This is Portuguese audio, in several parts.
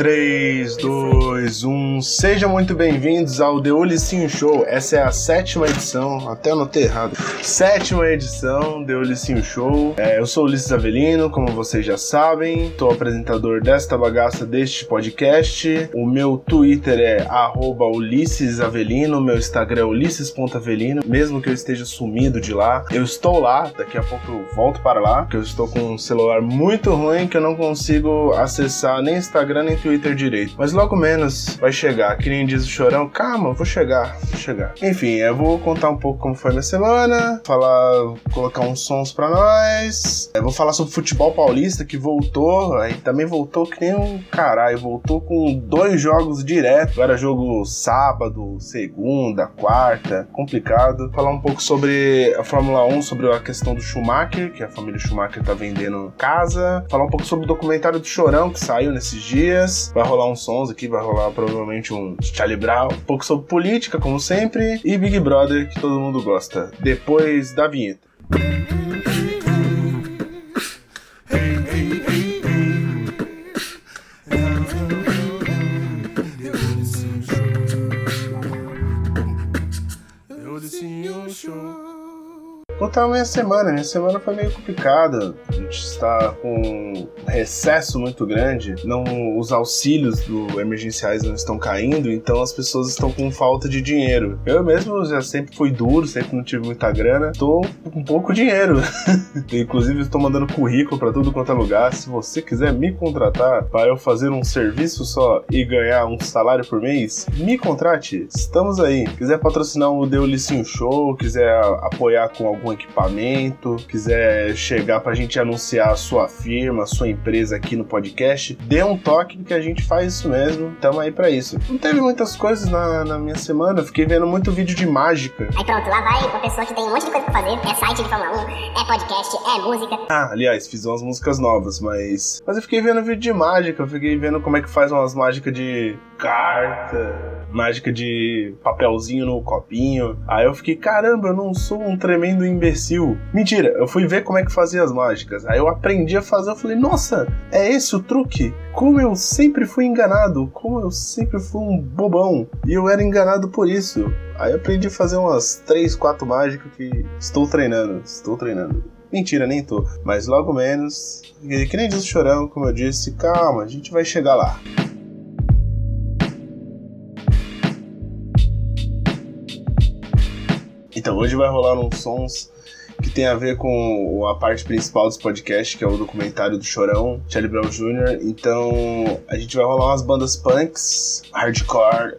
3, 2, 1. Sejam muito bem-vindos ao The Ulissinho Show. Essa é a sétima edição, até anotei errado. Sétima edição The Ulissinho Show. É, eu sou Ulisses Avelino, como vocês já sabem. Sou apresentador desta bagaça deste podcast. O meu Twitter é Ulisses Avelino, meu Instagram é ulisses.avelino. Mesmo que eu esteja sumido de lá, eu estou lá. Daqui a pouco eu volto para lá, porque eu estou com um celular muito ruim que eu não consigo acessar nem Instagram nem Twitter Twitter direito. Mas logo menos vai chegar. Que nem diz o chorão, calma, vou chegar, vou chegar. Enfim, eu vou contar um pouco como foi minha semana, falar, colocar uns sons pra nós. Eu vou falar sobre futebol paulista que voltou, aí também voltou que nem um caralho, voltou com dois jogos direto. Agora jogo sábado, segunda, quarta, complicado. Falar um pouco sobre a Fórmula 1, sobre a questão do Schumacher, que a família Schumacher tá vendendo casa. Falar um pouco sobre o documentário do Chorão que saiu nesses dias. Vai rolar uns sons aqui, vai rolar provavelmente um Charlie Brown, um pouco sobre política, como sempre, e Big Brother, que todo mundo gosta. Depois da vinheta. Contar minha semana. Minha semana foi meio complicada. A gente está com um recesso muito grande. Não, os auxílios do emergenciais não estão caindo, então as pessoas estão com falta de dinheiro. Eu mesmo já sempre fui duro, sempre não tive muita grana. Tô com pouco dinheiro. Inclusive estou mandando currículo para tudo quanto é lugar. Se você quiser me contratar para eu fazer um serviço só e ganhar um salário por mês, me contrate. Estamos aí. Quiser patrocinar o Deu Licinho Show, quiser apoiar com algum equipamento, quiser chegar pra gente anunciar a sua firma, a sua empresa aqui no podcast, dê um toque que a gente faz isso mesmo. Tamo aí pra isso. Não teve muitas coisas na, na minha semana, fiquei vendo muito vídeo de mágica. Aí pronto, lá vai uma pessoa que tem um monte de coisa pra fazer. É site de Fórmula 1, é podcast, é música. Ah, aliás, fiz umas músicas novas, mas. Mas eu fiquei vendo vídeo de mágica, eu fiquei vendo como é que faz umas mágicas de carta mágica de papelzinho no copinho. Aí eu fiquei, caramba, eu não sou um tremendo imbecil. Mentira, eu fui ver como é que fazia as mágicas. Aí eu aprendi a fazer, eu falei, nossa, é esse o truque? Como eu sempre fui enganado, como eu sempre fui um bobão. E eu era enganado por isso. Aí eu aprendi a fazer umas 3, 4 mágicas que estou treinando, estou treinando. Mentira, nem tô. Mas logo menos, que nem diz o chorão, como eu disse, calma, a gente vai chegar lá. Então, hoje vai rolar uns sons que tem a ver com a parte principal desse podcast, que é o documentário do Chorão, Charlie Brown Jr. Então, a gente vai rolar umas bandas punks, hardcore.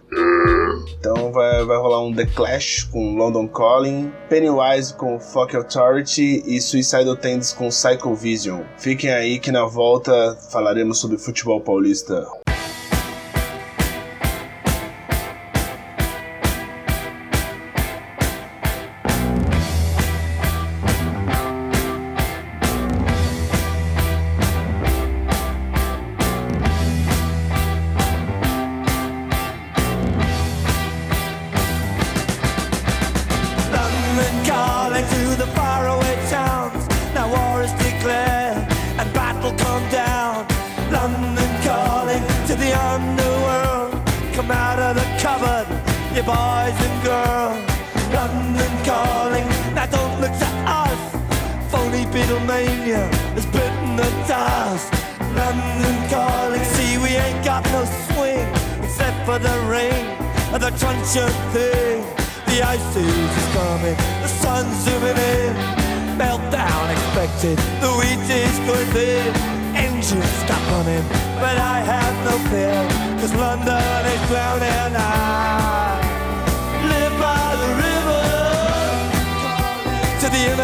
Então, vai, vai rolar um The Clash com London Calling, Pennywise com Fuck Authority e Suicidal Tendencies com Psycho Vision. Fiquem aí que na volta falaremos sobre futebol paulista.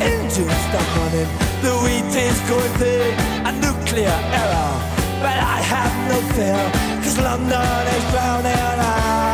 engine stuck on. The wheat is going through a nuclear error, but I have no fear, cause London is drowning out.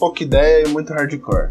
Pouca ideia e muito hardcore.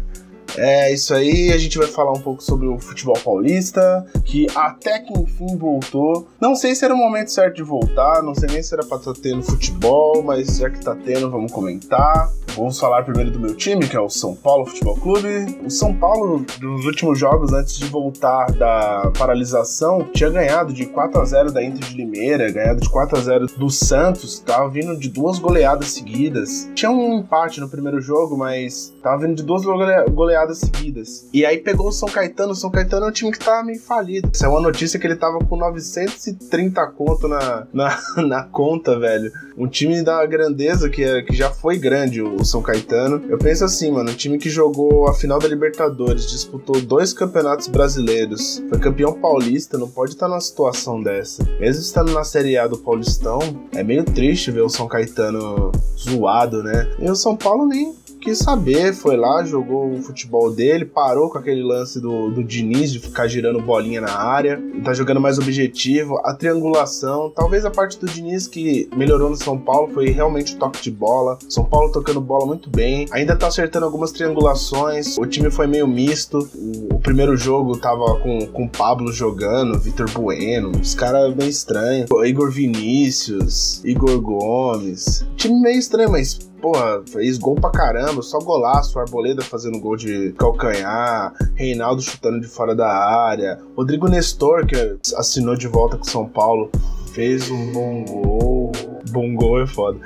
É isso aí, a gente vai falar um pouco sobre o futebol paulista, que até que enfim voltou. Não sei se era o momento certo de voltar, não sei nem se era pra estar tá tendo futebol, mas já que tá tendo, vamos comentar. Vamos falar primeiro do meu time, que é o São Paulo Futebol Clube. O São Paulo, nos últimos jogos, antes de voltar da paralisação, tinha ganhado de 4 a 0 da Inter de Limeira, ganhado de 4 a 0 do Santos, tava vindo de duas goleadas seguidas. Tinha um empate no primeiro jogo, mas tava vindo de duas goleadas seguidas. E aí pegou o São Caetano. O São Caetano é um time que tá meio falido. Isso é uma notícia que ele tava com 930 conto na, na, na conta, velho. Um time da grandeza que, é, que já foi grande, o São Caetano. Eu penso assim, mano, um time que jogou a final da Libertadores, disputou dois campeonatos brasileiros, foi campeão paulista, não pode estar numa situação dessa. Mesmo estando na Série A do Paulistão, é meio triste ver o São Caetano zoado, né? E o São Paulo nem quis saber, foi lá, jogou o futebol dele, parou com aquele lance do, do Diniz de ficar girando bolinha na área, tá jogando mais objetivo, a triangulação, talvez a parte do Diniz que melhorou no São Paulo foi realmente o toque de bola, São Paulo tocando bola muito bem, ainda tá acertando algumas triangulações, o time foi meio misto, o, o primeiro jogo tava com, com o Pablo jogando, Vitor Bueno, os caras bem estranhos, Igor Vinícius, Igor Gomes, time meio estranho, mas porra, fez gol pra caramba, só golaço, Arboleda fazendo gol de calcanhar, Reinaldo chutando de fora da área, Rodrigo Nestor, que assinou de volta com São Paulo, fez um bom gol. Bom gol é foda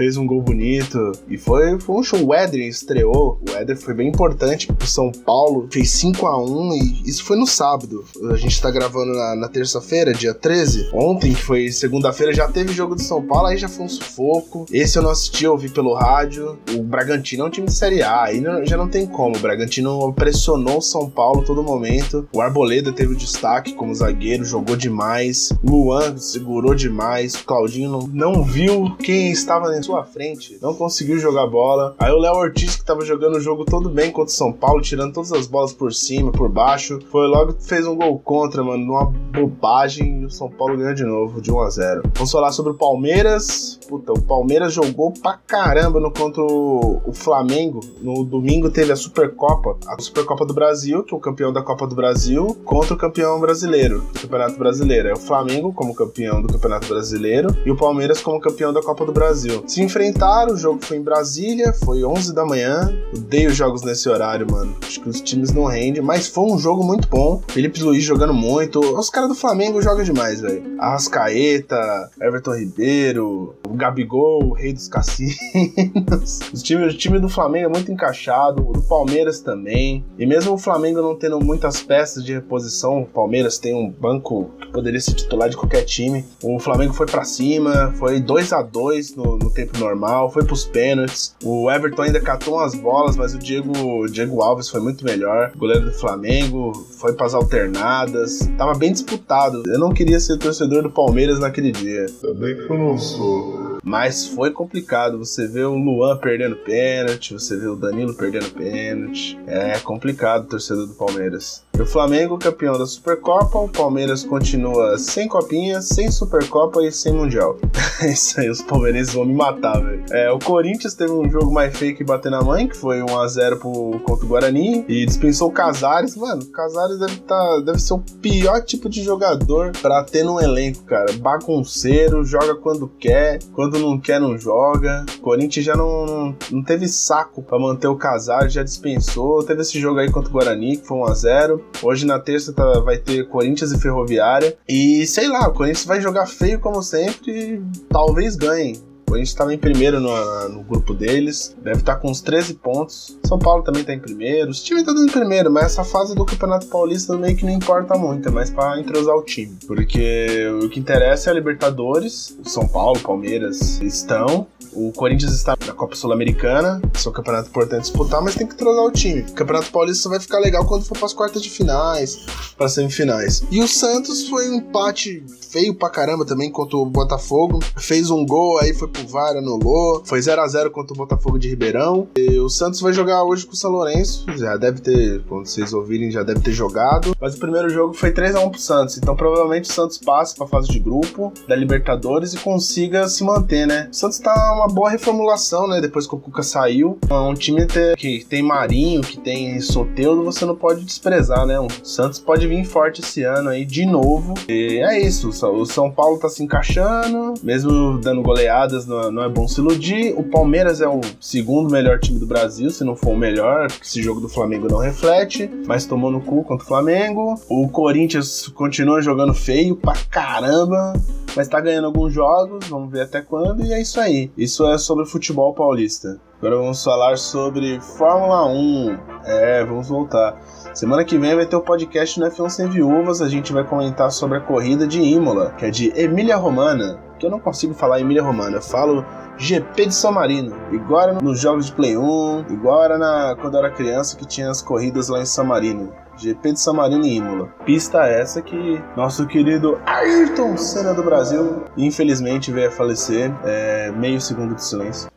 fez um gol bonito e foi, foi um show. O Éder estreou, o Éder foi bem importante pro São Paulo, fez 5 a 1 e isso foi no sábado. A gente tá gravando na, na terça-feira, dia 13. Ontem, que foi segunda-feira, já teve jogo de São Paulo, aí já foi um sufoco. Esse eu não assisti, eu ouvi pelo rádio. O Bragantino é um time de Série A, aí não, já não tem como. O Bragantino pressionou o São Paulo todo momento. O Arboleda teve o destaque como zagueiro, jogou demais. Luan segurou demais. O Claudinho não, não viu quem estava na sua frente, não conseguiu jogar bola. Aí o Léo Ortiz, que tava jogando o jogo todo bem contra o São Paulo, tirando todas as bolas por cima, por baixo, foi logo fez um gol contra, mano, numa bobagem, e o São Paulo ganhou de novo, de 1 a 0 Vamos falar sobre o Palmeiras. Puta, o Palmeiras jogou pra caramba no contra o, o Flamengo. No domingo teve a Supercopa, a Supercopa do Brasil, que é o campeão da Copa do Brasil, contra o campeão brasileiro do Campeonato Brasileiro. É o Flamengo como campeão do Campeonato Brasileiro e o Palmeiras como campeão da Copa do Brasil. Se enfrentaram, o jogo foi em Brasília, foi 11 da manhã. Odeio jogos nesse horário, mano. Acho que os times não rendem, mas foi um jogo muito bom. Felipe Luiz jogando muito. Os caras do Flamengo jogam demais, velho. Arrascaeta, Everton Ribeiro, o Gabigol, o rei dos cassinos. Os times, o time do Flamengo é muito encaixado, o do Palmeiras também. E mesmo o Flamengo não tendo muitas peças de reposição, o Palmeiras tem um banco que poderia ser titular de qualquer time. O Flamengo foi para cima, foi 2 a 2 no, no tempo normal, foi pros pênaltis. O Everton ainda catou umas bolas, mas o Diego, o Diego Alves foi muito melhor. O goleiro do Flamengo foi pras alternadas. Tava bem disputado. Eu não queria ser torcedor do Palmeiras naquele dia. Também que eu não sou. Mas foi complicado. Você vê o Luan perdendo pênalti, você vê o Danilo perdendo pênalti. É complicado, torcedor do Palmeiras. O Flamengo, campeão da Supercopa, o Palmeiras continua sem copinha, sem Supercopa e sem Mundial. É isso aí, os palmeirenses vão me matar, velho. É, o Corinthians teve um jogo mais feio que bater na mãe, que foi 1x0 pro, contra o Guarani, e dispensou o Casares. Mano, o Casares deve, tá, deve ser o pior tipo de jogador pra ter no elenco, cara. Bagunceiro, joga quando quer, quando não quer, não joga. O Corinthians já não, não, não teve saco para manter o Casares, já dispensou. Teve esse jogo aí contra o Guarani, que foi 1x0. Hoje na terça tá, vai ter Corinthians e Ferroviária. E sei lá, o Corinthians vai jogar feio como sempre e talvez ganhe. A gente estava em primeiro no, no, grupo deles, deve estar tá com uns 13 pontos. São Paulo também está em primeiro. Os times estão tá em primeiro, mas essa fase do Campeonato Paulista meio que não importa muito, é mais para entrosar o time. Porque o que interessa é a Libertadores. O São Paulo, Palmeiras estão. O Corinthians está na Copa Sul-Americana, que é um campeonato importante disputar, mas tem que entrosar o time. O Campeonato Paulista vai ficar legal quando for para as quartas de finais, para semifinais. E o Santos foi um empate feio pra caramba também contra o Botafogo. Fez um gol, aí foi o VAR anulou. Foi 0 a 0 contra o Botafogo de Ribeirão. E o Santos vai jogar hoje com o São Lourenço. Já deve ter, quando vocês ouvirem, já deve ter jogado. Mas o primeiro jogo foi 3 a 1 pro Santos. Então provavelmente o Santos passe pra fase de grupo da Libertadores e consiga se manter, né? O Santos tá uma boa reformulação, né? Depois que o Cuca saiu. É um time que tem Marinho, que tem Soteudo, você não pode desprezar, né? O Santos pode vir forte esse ano aí de novo. E é isso. O São Paulo tá se encaixando, mesmo dando goleadas, não é bom se iludir. O Palmeiras é o segundo melhor time do Brasil, se não for o melhor, esse jogo do Flamengo não reflete, mas tomou no cu contra o Flamengo. O Corinthians continua jogando feio pra caramba, mas tá ganhando alguns jogos, vamos ver até quando, e é isso aí. Isso é sobre futebol paulista. Agora vamos falar sobre Fórmula 1. É, vamos voltar. Semana que vem vai ter o podcast no F1 Sem Viúvas. A gente vai comentar sobre a corrida de Imola, que é de Emília Romana. Que eu não consigo falar Emília Romana, eu falo GP de São Marino. Igual era nos jogos de Play 1, igual era na, quando eu era criança que tinha as corridas lá em São Marino. GP de São Marino e Imola. Pista essa que nosso querido Ayrton Senna do Brasil, infelizmente, veio a falecer. É, meio segundo de silêncio.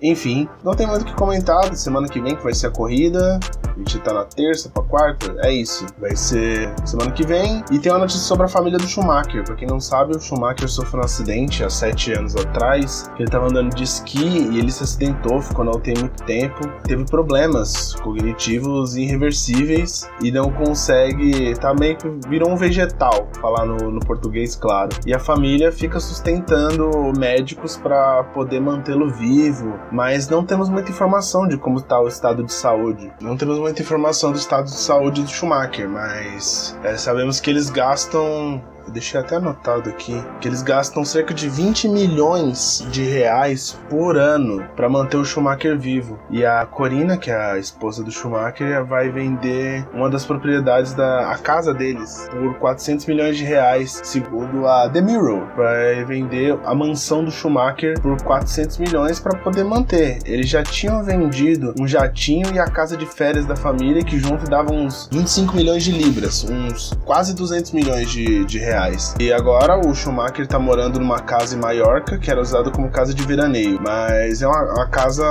Enfim, não tem muito o que comentar. Semana que vem que vai ser a corrida. A gente tá na terça pra quarta. É isso. Vai ser semana que vem. E tem uma notícia sobre a família do Schumacher. Pra quem não sabe, o Schumacher sofreu um acidente há sete anos atrás. Ele tava andando de esqui e ele se acidentou, ficou na UTI muito tempo. Teve problemas cognitivos irreversíveis e não consegue. Tá meio que virou um vegetal, falar no, no português, claro. E a família fica sustentando médicos para poder mantê-lo vivo mas não temos muita informação de como está o estado de saúde. Não temos muita informação do estado de saúde do Schumacher, mas é, sabemos que eles gastam eu deixei até anotado aqui, que eles gastam cerca de 20 milhões de reais por ano para manter o Schumacher vivo. E a Corina, que é a esposa do Schumacher, vai vender uma das propriedades da a casa deles por 400 milhões de reais, segundo a The Mirror. Vai vender a mansão do Schumacher por 400 milhões para poder manter. Eles já tinham vendido um jatinho e a casa de férias da família, que junto davam uns 25 milhões de libras, uns quase 200 milhões de, de reais reais. E agora o Schumacher tá morando numa casa em Maiorca, que era usada como casa de veraneio. Mas é uma, uma casa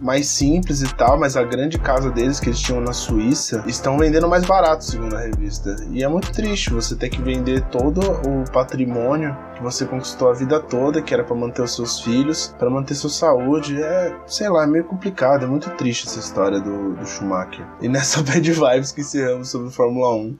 mais simples e tal, mas a grande casa deles que eles tinham na Suíça estão vendendo mais barato, segundo a revista. E é muito triste você ter que vender todo o patrimônio que você conquistou a vida toda, que era para manter os seus filhos, para manter sua saúde. É, sei lá, é meio complicado, é muito triste essa história do, do Schumacher. E nessa bad vibes que encerramos sobre Fórmula 1,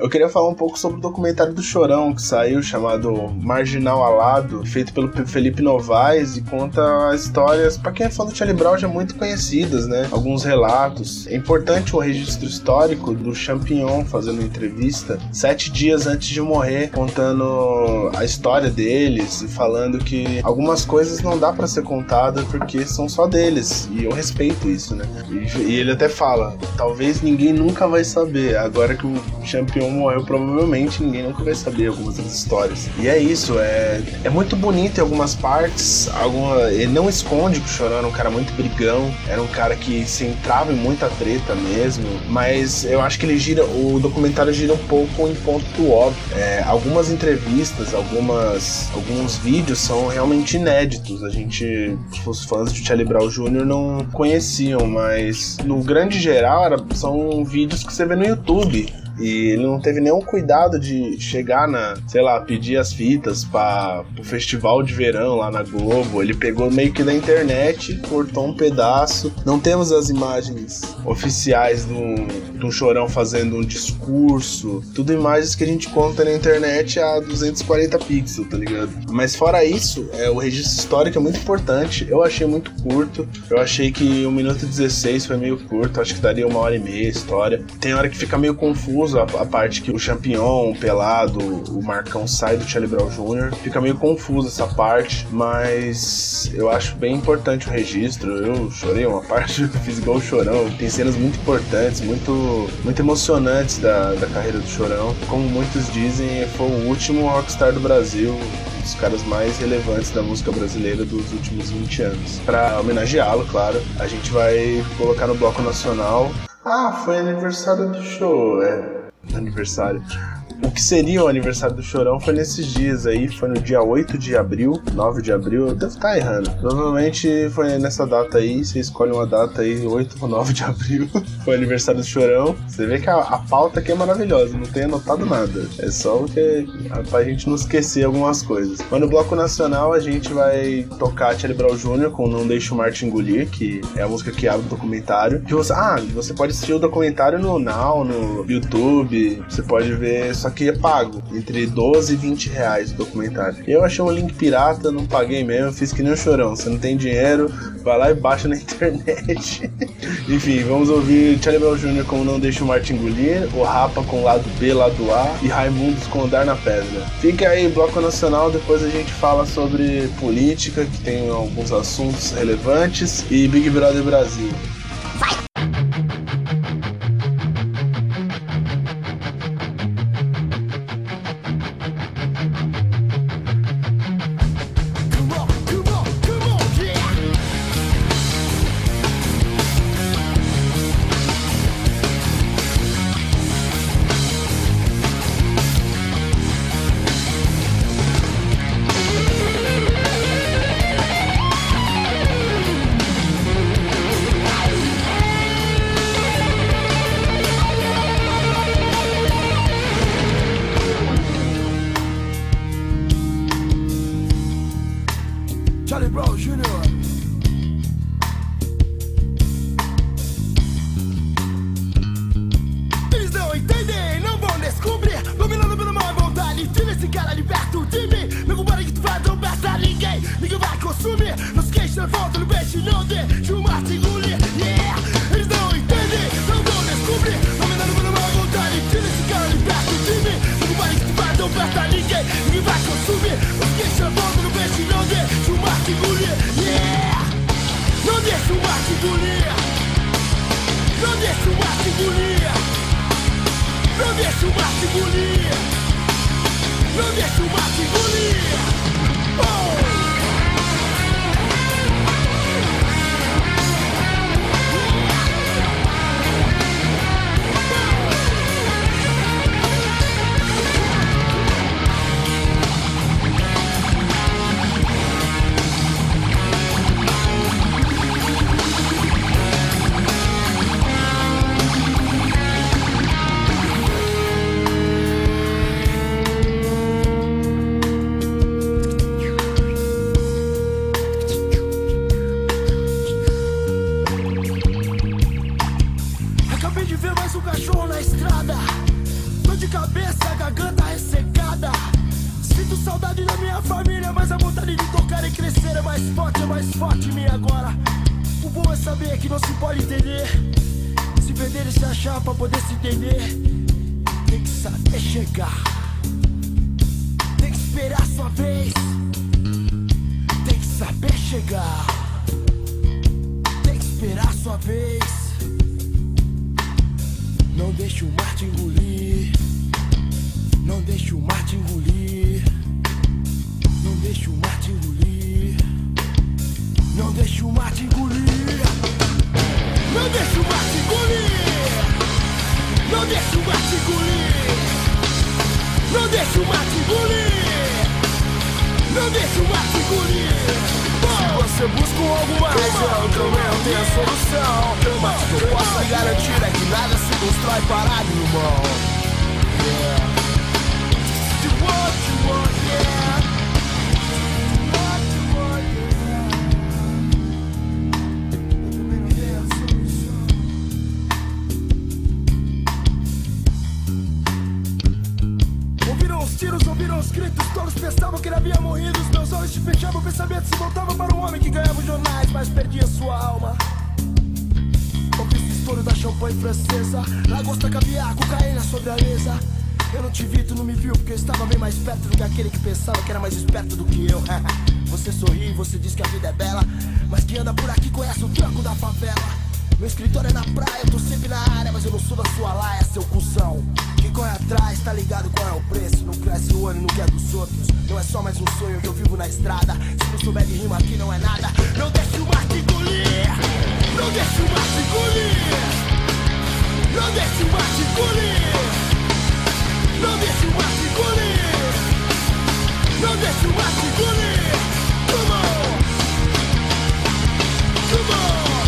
eu queria falar um pouco sobre o documentário do Chorão que saiu, chamado Marginal Alado, feito pelo Felipe Novaes e conta histórias, para quem é fã do Charlie Brown, já muito conhecidas, né? Alguns relatos. É importante o registro histórico do Champignon fazendo entrevista sete dias antes de morrer, contando a história deles e falando que algumas coisas não dá para ser contada porque são só deles. E eu respeito isso, né? E, e, ele até fala: talvez ninguém nunca vai saber. Agora que o campeão morreu, provavelmente ninguém nunca vai saber algumas das histórias. E é isso, é, é muito bonito em algumas partes. Alguma, ele não esconde que o Chorão era um cara muito brigão, era um cara que se entrava em muita treta mesmo. Mas eu acho que ele gira, o documentário gira um pouco em ponto do óbvio. É, algumas entrevistas, algumas alguns vídeos são realmente inéditos. A gente, os fãs de Charlie Brown Jr. não conheciam, mas no grande geral era, são vídeos que você vê no YouTube. E ele não teve nenhum cuidado de chegar na, sei lá, pedir as fitas para o festival de verão lá na Globo. Ele pegou meio que da internet, cortou um pedaço. Não temos as imagens oficiais do, do Chorão fazendo um discurso. Tudo imagens que a gente conta na internet a 240 pixels, tá ligado? Mas fora isso, é, o registro histórico é muito importante. Eu achei muito curto. Eu achei que 1 minuto e 16 foi meio curto. Acho que daria uma hora e meia a história. Tem hora que fica meio confuso confuso a, a, parte que o Champignon, o Pelado, o Marcão sai do Charlie Brown Jr. Fica meio confuso essa parte, mas eu acho bem importante o registro. Eu chorei uma parte, fiz igual o Chorão. Tem cenas muito importantes, muito, muito emocionantes da, da carreira do Chorão. Como muitos dizem, foi o último rockstar do Brasil, dos caras mais relevantes da música brasileira dos últimos 20 anos. Para homenageá-lo, claro, a gente vai colocar no bloco nacional ah, foi aniversário do show, é. Aniversário. O que seria o aniversário do Chorão foi nesses dias aí, foi no dia 8 de abril, 9 de abril, eu devo estar errando. Provavelmente foi nessa data aí, você escolhe uma data aí, 8 ou 9 de abril, foi o aniversário do Chorão. Você vê que a, a pauta aqui é maravilhosa, não tem anotado nada. É só porque pra gente não esquecer algumas coisas. Mas no Bloco Nacional a gente vai tocar Charlie Brown Jr. com Não Deixe o Marte Engolir, que é a música que abre o documentário. Que você, ah, você pode assistir o documentário no Now, no YouTube, você pode ver, só que é pago, entre 12 e 20 reais o documentário. Eu achei um link pirata, não paguei mesmo, fiz que nem um chorão. Você não tem dinheiro, vai lá e baixa na internet. Enfim, vamos ouvir Charlie Brown Jr. com Não Deixa o Marte Engolir, o Rapa com Lado B, Lado A e Raimundos com Andar na Pedra. Fique aí, Bloco Nacional, depois a gente fala sobre política, que tem alguns assuntos relevantes, e Big Brother Brasil. Come se fechavam, o pensamento se voltava para um homem que ganhava os jornais, mas perdia sua alma. Ouvi esse estouro da champanhe francesa, lagosta, caviar, cocaína sobre a mesa. Eu não te vi, tu não me viu, porque eu estava bem mais perto do que aquele que pensava que era mais esperto do que eu. você sorri, você diz que a vida é bela, mas quem anda por aqui conhece o tranco da favela. Meu escritório é na praia, eu tô sempre na área, mas eu não sou da sua laia, seu cuzão corre atrás, tá ligado qual é o preço. Não cresce o ano, não quer é dos outros. Não é só mais um sonho que eu vivo na estrada. Se não souber de rima aqui não é nada. Não deixe o mar te engolir. Não deixe o mar te engolir. Não deixe o mar te engolir. Não deixe o mar te engolir. Não deixe o mar te engolir. Come on. Come on.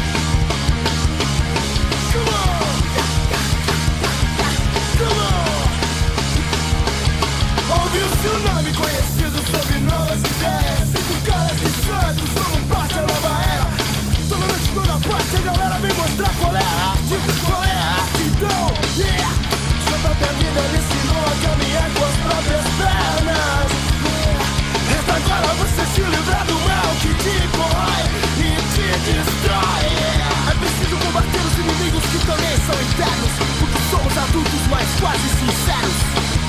Ouve o seu nome conhecido sob novas ideias. Sinto caras e santos, somos parte da nova era. Toda noite, toda parte, a galera vem mostrar qual é. Tipo, é. Então, com as próprias pernas. Do mal que te corrói e te destrói. É preciso combater os inimigos que também são internos somos adultos, quase sinceros.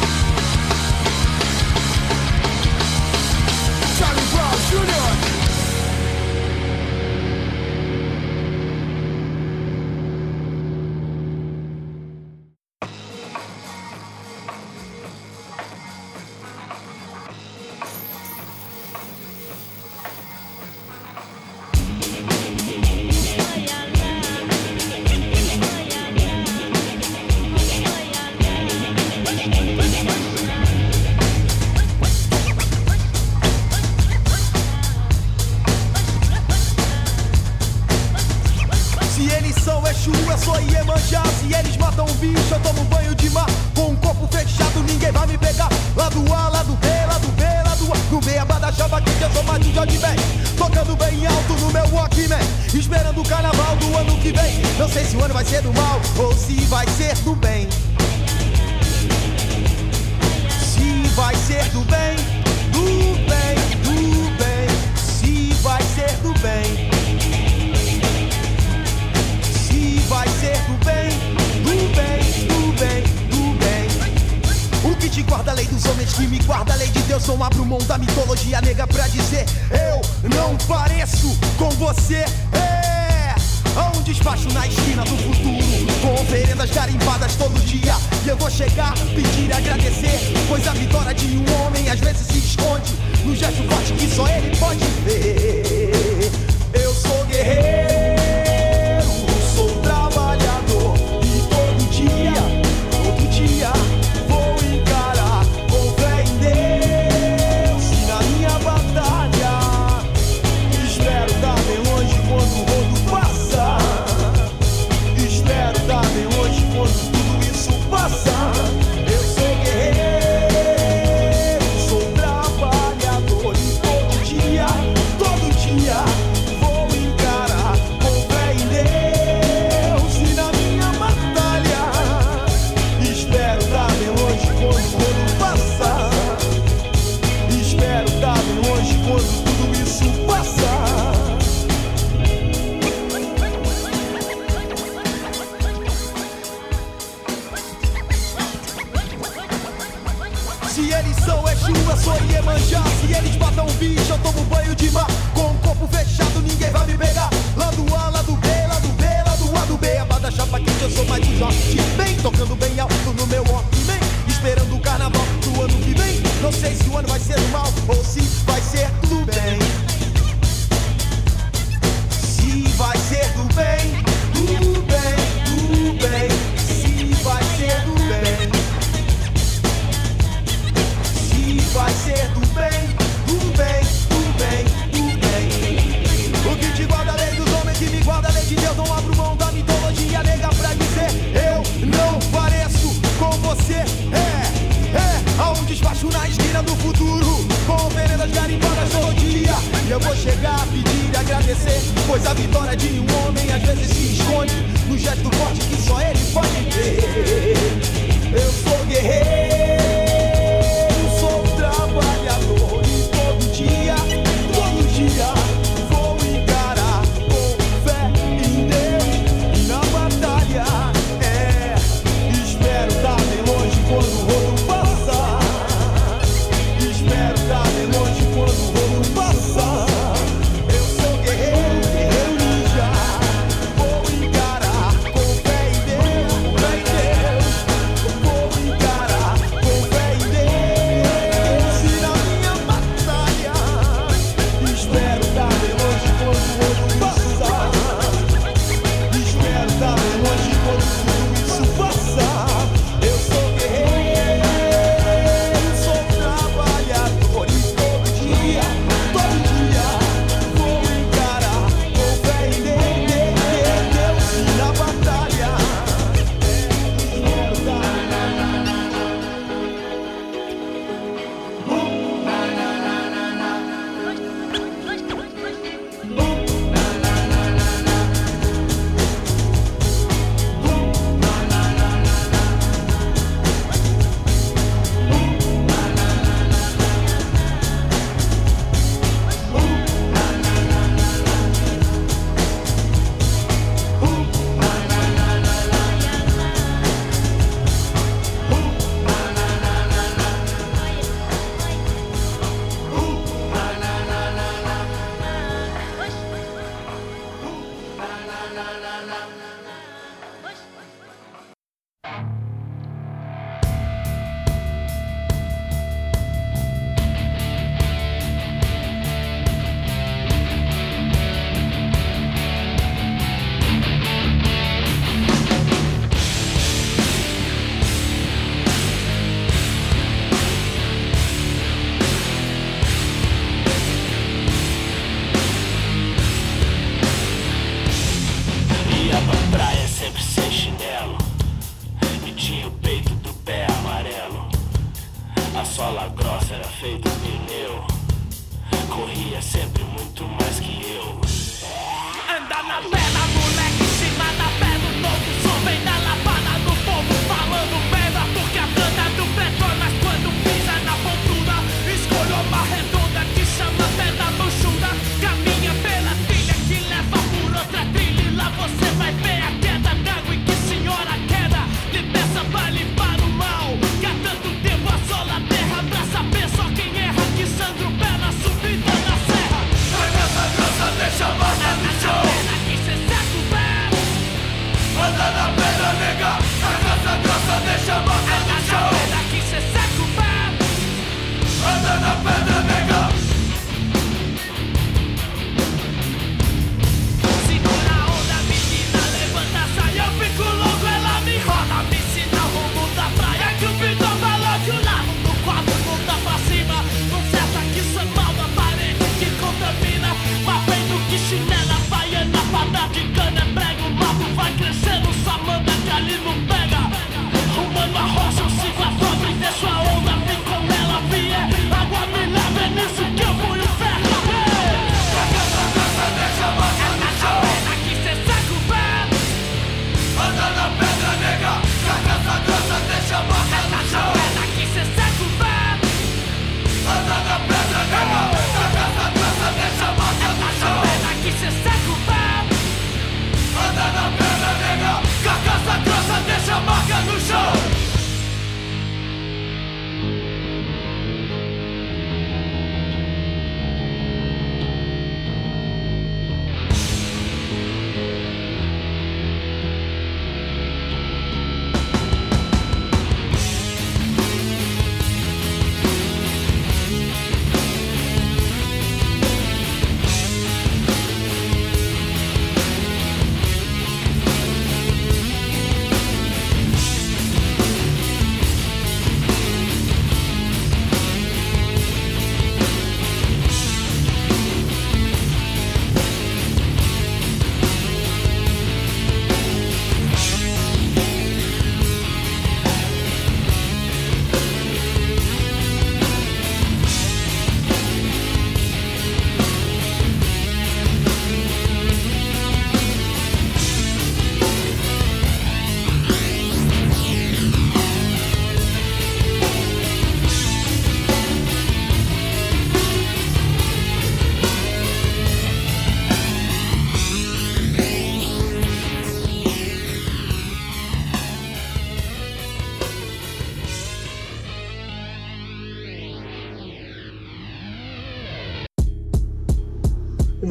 gesto forte que só ele pode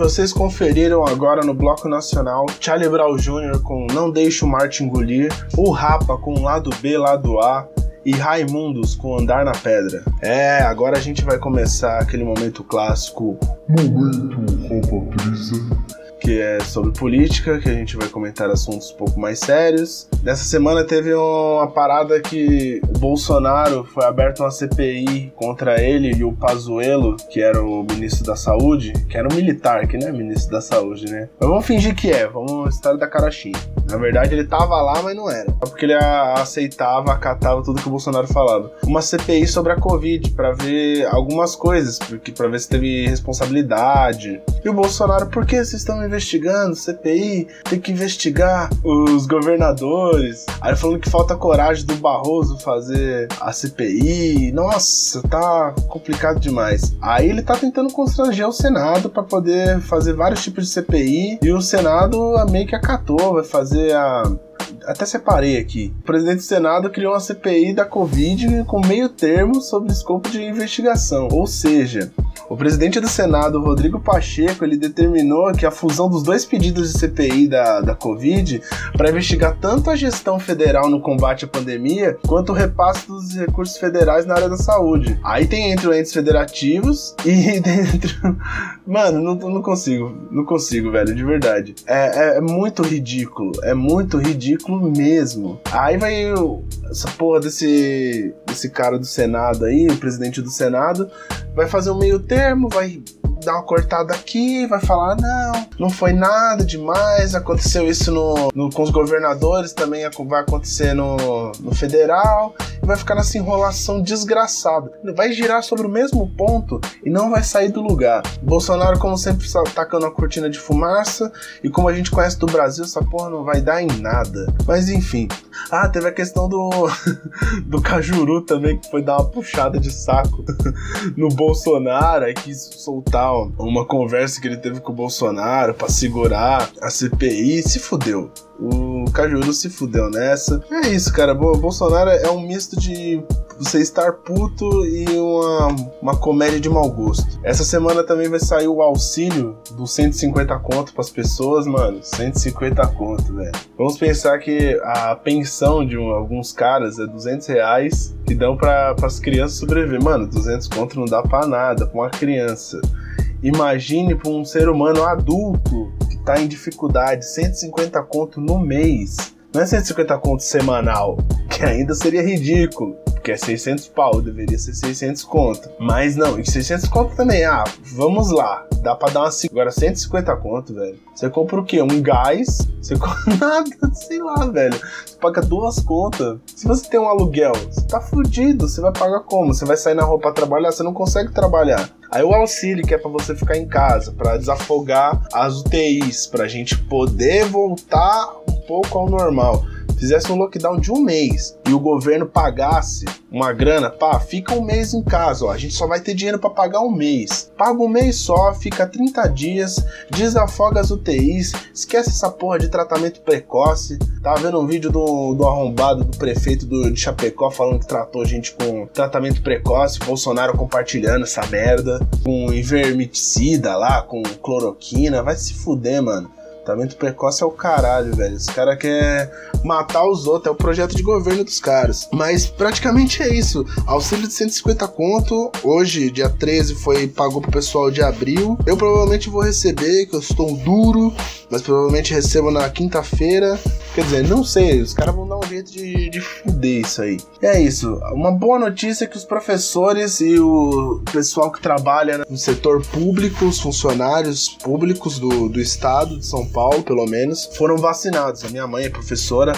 vocês conferiram agora no Bloco Nacional Charlie Brown Jr. com Não Deixe o Marte Engolir, o Rapa com Lado B, Lado A e Raimundos com Andar na Pedra. É, agora a gente vai começar aquele momento clássico Momento roupa presa. que é sobre política, que a gente vai comentar assuntos um pouco mais sérios. Nessa semana teve uma parada que o Bolsonaro foi aberto uma CPI contra ele e o Pazuello, que era o ministro da Saúde, que era um militar, que não é ministro da Saúde, né? Mas vamos fingir que é, vamos história da carochinha. Na verdade ele tava lá, mas não era. Só porque ele aceitava, acatava tudo que o Bolsonaro falava. Uma CPI sobre a Covid, pra ver algumas coisas, porque para ver se teve responsabilidade. E o Bolsonaro, por que vocês estão investigando? CPI, tem que investigar os governadores. Aí falando que falta coragem do Barroso fazer a CPI. Nossa, tá complicado demais. Aí ele tá tentando constranger o Senado pra poder fazer vários tipos de CPI. E o Senado meio que acatou, vai fazer a até separei aqui. O presidente do Senado criou uma CPI da Covid com meio termo sobre escopo de investigação. Ou seja, o presidente do Senado, Rodrigo Pacheco, ele determinou que a fusão dos dois pedidos de CPI da, da Covid para investigar tanto a gestão federal no combate à pandemia quanto o repasse dos recursos federais na área da saúde. Aí tem entre entes federativos e dentro. Mano, não, não consigo, não consigo, velho, de verdade. É, é- é muito ridículo, é muito ridículo mesmo. Aí vai essa porra desse, desse cara do Senado aí, o presidente do Senado, vai fazer um meio termo, vai dar uma cortada aqui, vai falar, não, não foi nada demais, aconteceu isso no, no- com os governadores, também vai acontecer no, no federal, vai ficar nessa enrolação desgraçada. Vai girar sobre o mesmo ponto e não vai sair do lugar. Bolsonaro, como sempre, só tacando a cortina de fumaça, e como a gente conhece do Brasil, essa porra não vai dar em nada. Mas enfim. Ah, teve a questão do, do Cajuru também, que foi dar uma puxada de saco no Bolsonaro, aí quis soltar uma conversa que ele teve com o Bolsonaro pra segurar a CPI, se fudeu. O Cajuru se fudeu nessa. É isso, cara. Bo- Bolsonaro é um misto de você estar puto e uma, uma comédia de mau gosto. Essa semana também vai sair o auxílio dos 150 conto pras pessoas, mano. 150 conto, velho. Vamos pensar que a pensão de um- alguns caras é 200 reais que dão para as crianças sobreviver. Mano, 200 conto não dá pra nada pra uma criança. Imagine pra um ser humano adulto tá em dificuldade, 150 conto no mês. Não é 150 conto semanal, que ainda seria ridículo. Porque é 600 pau, deveria ser 600 conto. Mas não, e 600 conto também, ah, vamos lá. Dá pra dar uma... Agora 150 conto, velho. Você compra o quê? Um gás? Você compra nada, sei lá, velho. Você paga duas contas. Se você tem um aluguel, você tá fudido. Você vai pagar como? Você vai sair na rua pra trabalhar? Você não consegue trabalhar. Aí o auxílio, que é pra você ficar em casa, pra desafogar as UTIs, pra gente poder voltar pouco ao normal. Fizesse um lockdown de um mês e o governo pagasse uma grana, pá, fica um mês em casa, ó. A gente só vai ter dinheiro pra pagar um mês. Paga um mês só, fica 30 dias, desafoga as UTIs, esquece essa porra de tratamento precoce. Tava vendo um vídeo do, do arrombado do prefeito do, de Chapecó falando que tratou gente com tratamento precoce, Bolsonaro compartilhando essa merda, com invermicida lá, com cloroquina. Vai se fuder, mano. Tratamento precoce é o caralho, velho. Os caras querem matar os outros, é o projeto de governo dos caras. Mas praticamente é isso. Auxílio de 150 conto, hoje, dia 13, foi pagou pro pessoal de abril. Eu provavelmente vou receber, que eu estou duro, mas provavelmente recebo na quinta-feira. Quer dizer, não sei, os caras vão dar um jeito de, de fuder isso aí. E é isso. Uma boa notícia é que os professores e o pessoal que trabalha no setor público, os funcionários públicos do, do estado de São Paulo, pelo menos, foram vacinados. A minha mãe é professora,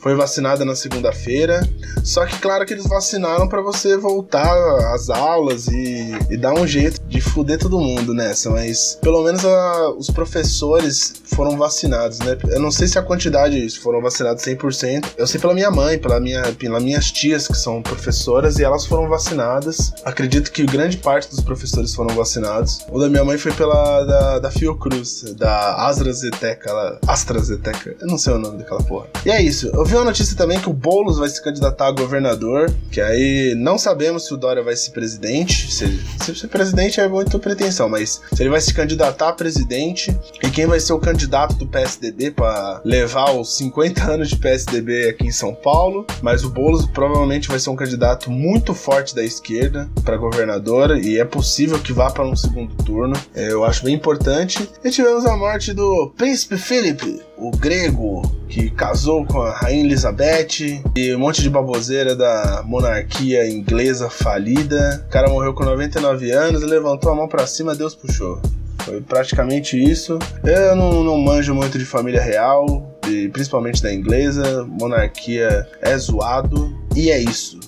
foi vacinada na segunda-feira. Só que, claro que eles vacinaram para você voltar às aulas e, e dar um jeito de fuder todo mundo nessa. Mas pelo menos a- os professores foram vacinados, né? Eu não sei se a quantidade foram vacinados 100%. Eu sei pela minha mãe, pela minha, pelas minhas tias que são professoras e elas foram vacinadas. Acredito que grande parte dos professores foram vacinados. O da minha mãe foi pela da, da Fiocruz, da AstraZeneca, AstraZeneca. Eu não sei o nome daquela porra. E é isso. Eu vi uma notícia também que o Boulos vai se candidatar a governador, que aí não sabemos se o Dória vai ser presidente. Se, se ser presidente é muito pretensão, mas se ele vai se candidatar a presidente e quem vai ser o candidato do PSDB para levar os 50 anos de PSDB aqui em São Paulo. Mas o Boulos provavelmente vai ser um candidato muito forte da esquerda para governadora e é possível que vá para um segundo turno. É, eu acho bem importante. E tivemos a morte do Príncipe Felipe, o grego que casou com a Rainha Elizabeth e um monte de baboseira da monarquia inglesa falida. O cara morreu com 99 anos, levantou a mão pra cima, Deus puxou. Foi praticamente isso. Eu não, não manjo muito de família real, e principalmente da inglesa. Monarquia é zoado. E é isso.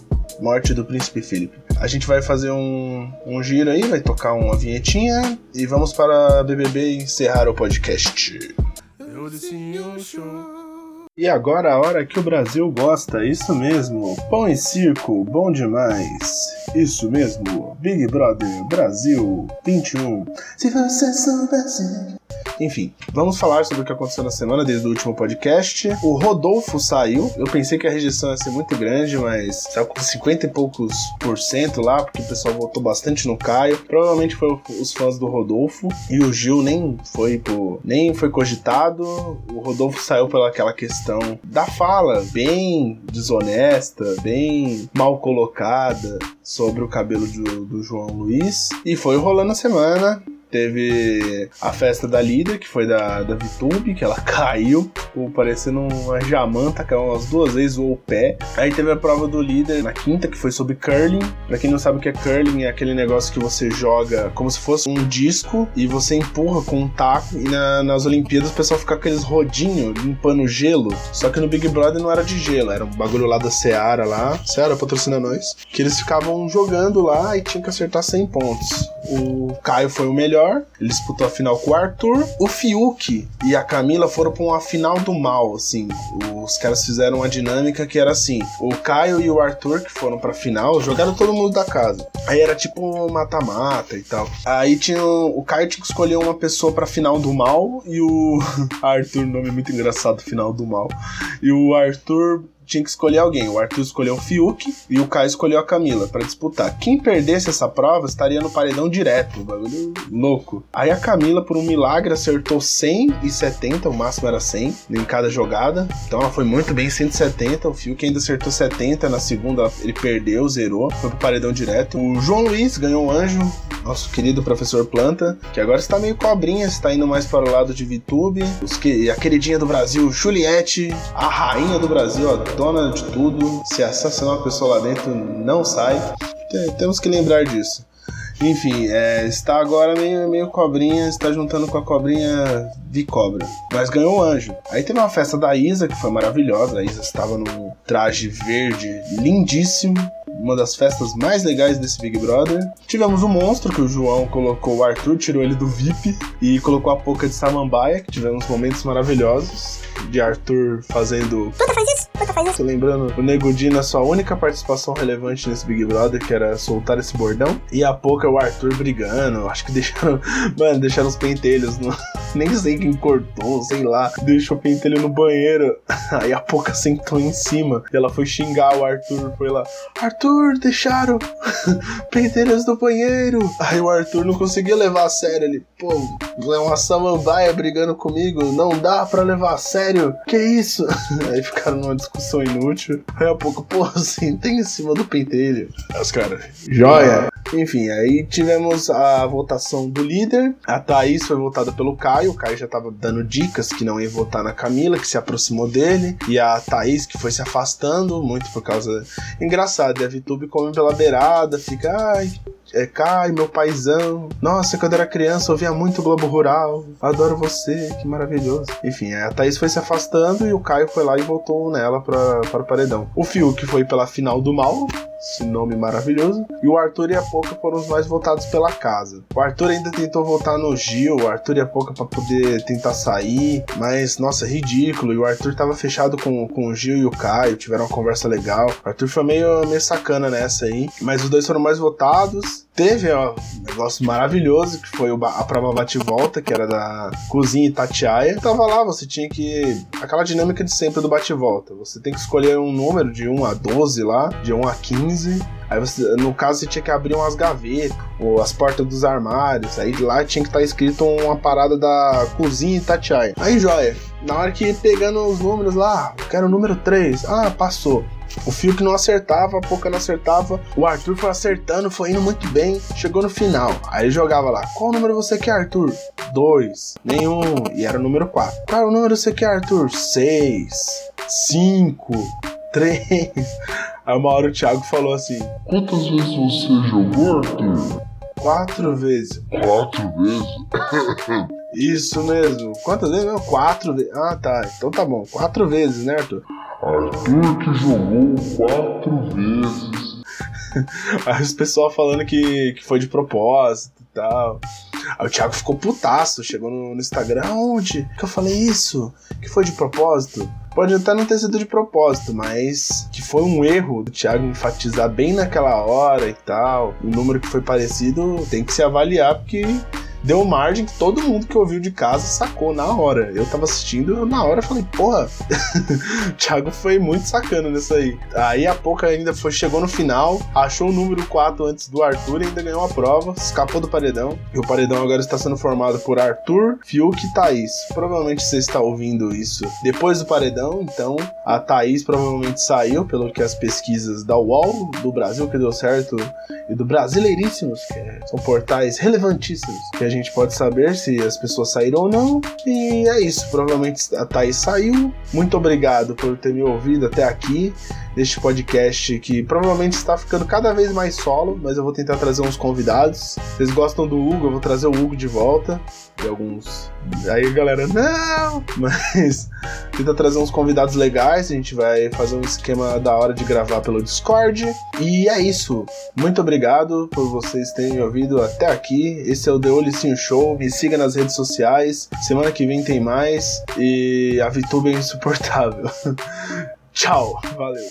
Morte do Príncipe Felipe. A gente vai fazer um, um giro aí, vai tocar uma vinhetinha e vamos para BBB encerrar o podcast. E agora a hora que o Brasil gosta, isso mesmo. Pão e circo, bom demais. Isso mesmo, Big Brother Brasil 21. Se você soubesse. Enfim, vamos falar sobre o que aconteceu na semana desde o último podcast. O Rodolfo saiu. Eu pensei que a rejeição ia ser muito grande, mas saiu com 50 e poucos por cento lá, porque o pessoal votou bastante no Caio. Provavelmente foi os fãs do Rodolfo. E o Gil nem foi nem foi cogitado. O Rodolfo saiu pela aquela questão da fala bem desonesta, bem mal colocada sobre o cabelo do, do João Luiz. E foi rolando a semana. Teve a festa da líder, que foi da, da Vitube, que ela caiu. parecendo uma jamanta, caiu umas duas vezes, ou o pé. Aí teve a prova do líder na quinta, que foi sobre curling. Pra quem não sabe o que é curling, é aquele negócio que você joga como se fosse um disco e você empurra com um taco. E na- nas Olimpíadas o pessoal fica com aqueles rodinhos limpando gelo. Só que no Big Brother não era de gelo, era um bagulho lá da Seara lá. Seara patrocina nós. Que eles ficavam jogando lá e tinha que acertar 100 pontos. O Caio foi o melhor, ele disputou a final com o Arthur. O Fiuk e a Camila foram pra uma final do mal, assim. Os caras fizeram uma dinâmica que era assim: o Caio e o Arthur, que foram pra final, jogaram todo mundo da casa. Aí era tipo mata-mata e tal. Aí tinha. O Caio tinha que escolher uma pessoa pra final do mal e o Arthur, nome muito engraçado, final do mal. E o Arthur tinha que escolher alguém. O Arthur escolheu o Fiuk e o Caio escolheu a Camila pra disputar. Quem perdesse essa prova estaria no paredão direto. Bagulho louco. Aí a Camila, por um milagre, acertou 170, o máximo era 100 em cada jogada. Então ela foi muito bem, 170. O Fiuk ainda acertou 70. Na segunda ele perdeu, zerou, foi pro paredão direto. O João Luiz ganhou um anjo, nosso querido professor Planta, que agora está meio cobrinha, está indo mais para o lado de VTube. Os que, a queridinha do Brasil, Juliette, a rainha do Brasil, a dona de tudo. Se assassinar uma pessoa lá dentro, não sai. Te- Temos que lembrar disso. Enfim, é, está agora meio, meio cobrinha, está juntando com a cobrinha de cobra. Mas ganhou um anjo. Aí teve uma festa da Isa, que foi maravilhosa. A Isa estava num traje verde lindíssimo. Uma das festas mais legais desse Big Brother. Tivemos o monstro, que o João colocou o Arthur, tirou ele do VIP e colocou a Poca de Samambaia, que tivemos momentos maravilhosos. De Arthur fazendo Puta, faz isso, puta, faz isso. Tô lembrando o Nego Di na sua única participação relevante nesse Big Brother, que era soltar esse bordão. E a pouco o Arthur brigando. Acho que deixaram. Mano, deixaram os pentelhos no. Nem sei quem cortou, sei lá. Deixou o pentelho no banheiro. Aí a Poca sentou em cima. E ela foi xingar o Arthur. Foi lá. Arthur, deixaram pentelhos no banheiro. Aí o Arthur não conseguia levar a sério. Ele, pô, é uma samambaia brigando comigo. Não dá pra levar a sério. Que isso? Aí ficaram numa discussão inútil. Aí a pouco, pô, sentei em cima do pentelho. Os caras, joia. Enfim, aí tivemos a votação do líder. A Thaís foi votada pelo Caio. O Caio já tava dando dicas que não ia votar na Camila, que se aproximou dele. E a Thaís, que foi se afastando, muito por causa. Engraçado, e a Vitube come pela beirada, fica. Ai, é Caio, meu paizão. Nossa, quando eu era criança eu ouvia muito Globo Rural. Adoro você, que maravilhoso. Enfim, a Thaís foi se afastando e o Caio foi lá e voltou nela pra, para o paredão. O Fiuk foi pela final do mal, esse nome maravilhoso. E o Arthur e a Poca foram os mais votados pela casa. O Arthur ainda tentou votar no Gil, o Arthur e a Poca pra poder tentar sair, mas nossa, ridículo. E o Arthur tava fechado com, com o Gil e o Caio, tiveram uma conversa legal. O Arthur foi meio, meio sacana nessa aí, mas os dois foram mais votados. Teve ó, um negócio maravilhoso que foi a prova bate-volta, que era da Cozinha e Tatiaia. Tava lá, você tinha que. aquela dinâmica de sempre do bate-volta. Você tem que escolher um número de 1 a 12 lá, de 1 a 15. Aí você, no caso, você tinha que abrir umas gavetas, ou as portas dos armários. Aí lá tinha que estar escrito uma parada da cozinha e Tatiaia. Aí, joia. Na hora que pegando os números lá, eu quero o número 3. Ah, passou. O fio que não acertava, a pouca não acertava. O Arthur foi acertando, foi indo muito bem. Chegou no final. Aí ele jogava lá. Qual número você quer, Arthur? Dois. Nenhum. E era o número 4. Qual número você quer, Arthur? Seis. Cinco. Três. Aí uma hora o Thiago falou assim: Quantas vezes você jogou, Arthur? quatro vezes. Quatro vezes? Isso mesmo. Quantas vezes? Não, quatro vezes. Ah, tá. Então tá bom. Quatro vezes, né, Arthur? Arthur que jogou quatro vezes. Aí os pessoal falando que, que foi de propósito e tal. Aí o Thiago ficou putaço, chegou no, no Instagram, onde que eu falei isso? Que foi de propósito? Pode até não ter sido de propósito, mas que foi um erro do Thiago enfatizar bem naquela hora e tal. O número que foi parecido tem que se avaliar, porque deu margem que todo mundo que ouviu de casa sacou na hora. Eu tava assistindo, eu na hora falei, porra, o Thiago foi muito sacana nisso aí. Aí a pouco ainda foi, chegou no final, achou o número 4 antes do Arthur e ainda ganhou a prova, escapou do paredão. E o paredão agora está sendo formado por Arthur, Fiuk e Thaís. Provavelmente você está ouvindo isso depois do paredão, então a Thaís provavelmente saiu, pelo que as pesquisas da UOL do Brasil, que deu certo e do Brasileiríssimos, que é- são portais relevantíssimos, que a gente pode saber se as pessoas saíram ou não. E é isso, provavelmente a Thaís saiu. Muito obrigado por ter me ouvido até aqui neste podcast que provavelmente está ficando cada vez mais solo, mas eu vou tentar trazer uns convidados. Vocês gostam do Hugo, eu vou trazer o Hugo de volta. E alguns. Aí galera, não! Mas tentar trazer uns convidados legais. A gente vai fazer um esquema da hora de gravar pelo Discord. E é isso. Muito obrigado por vocês terem ouvido até aqui. Esse é o The Olicinho Show. Me siga nas redes sociais. Semana que vem tem mais. E a VTube é insuportável. Tchau, valeu.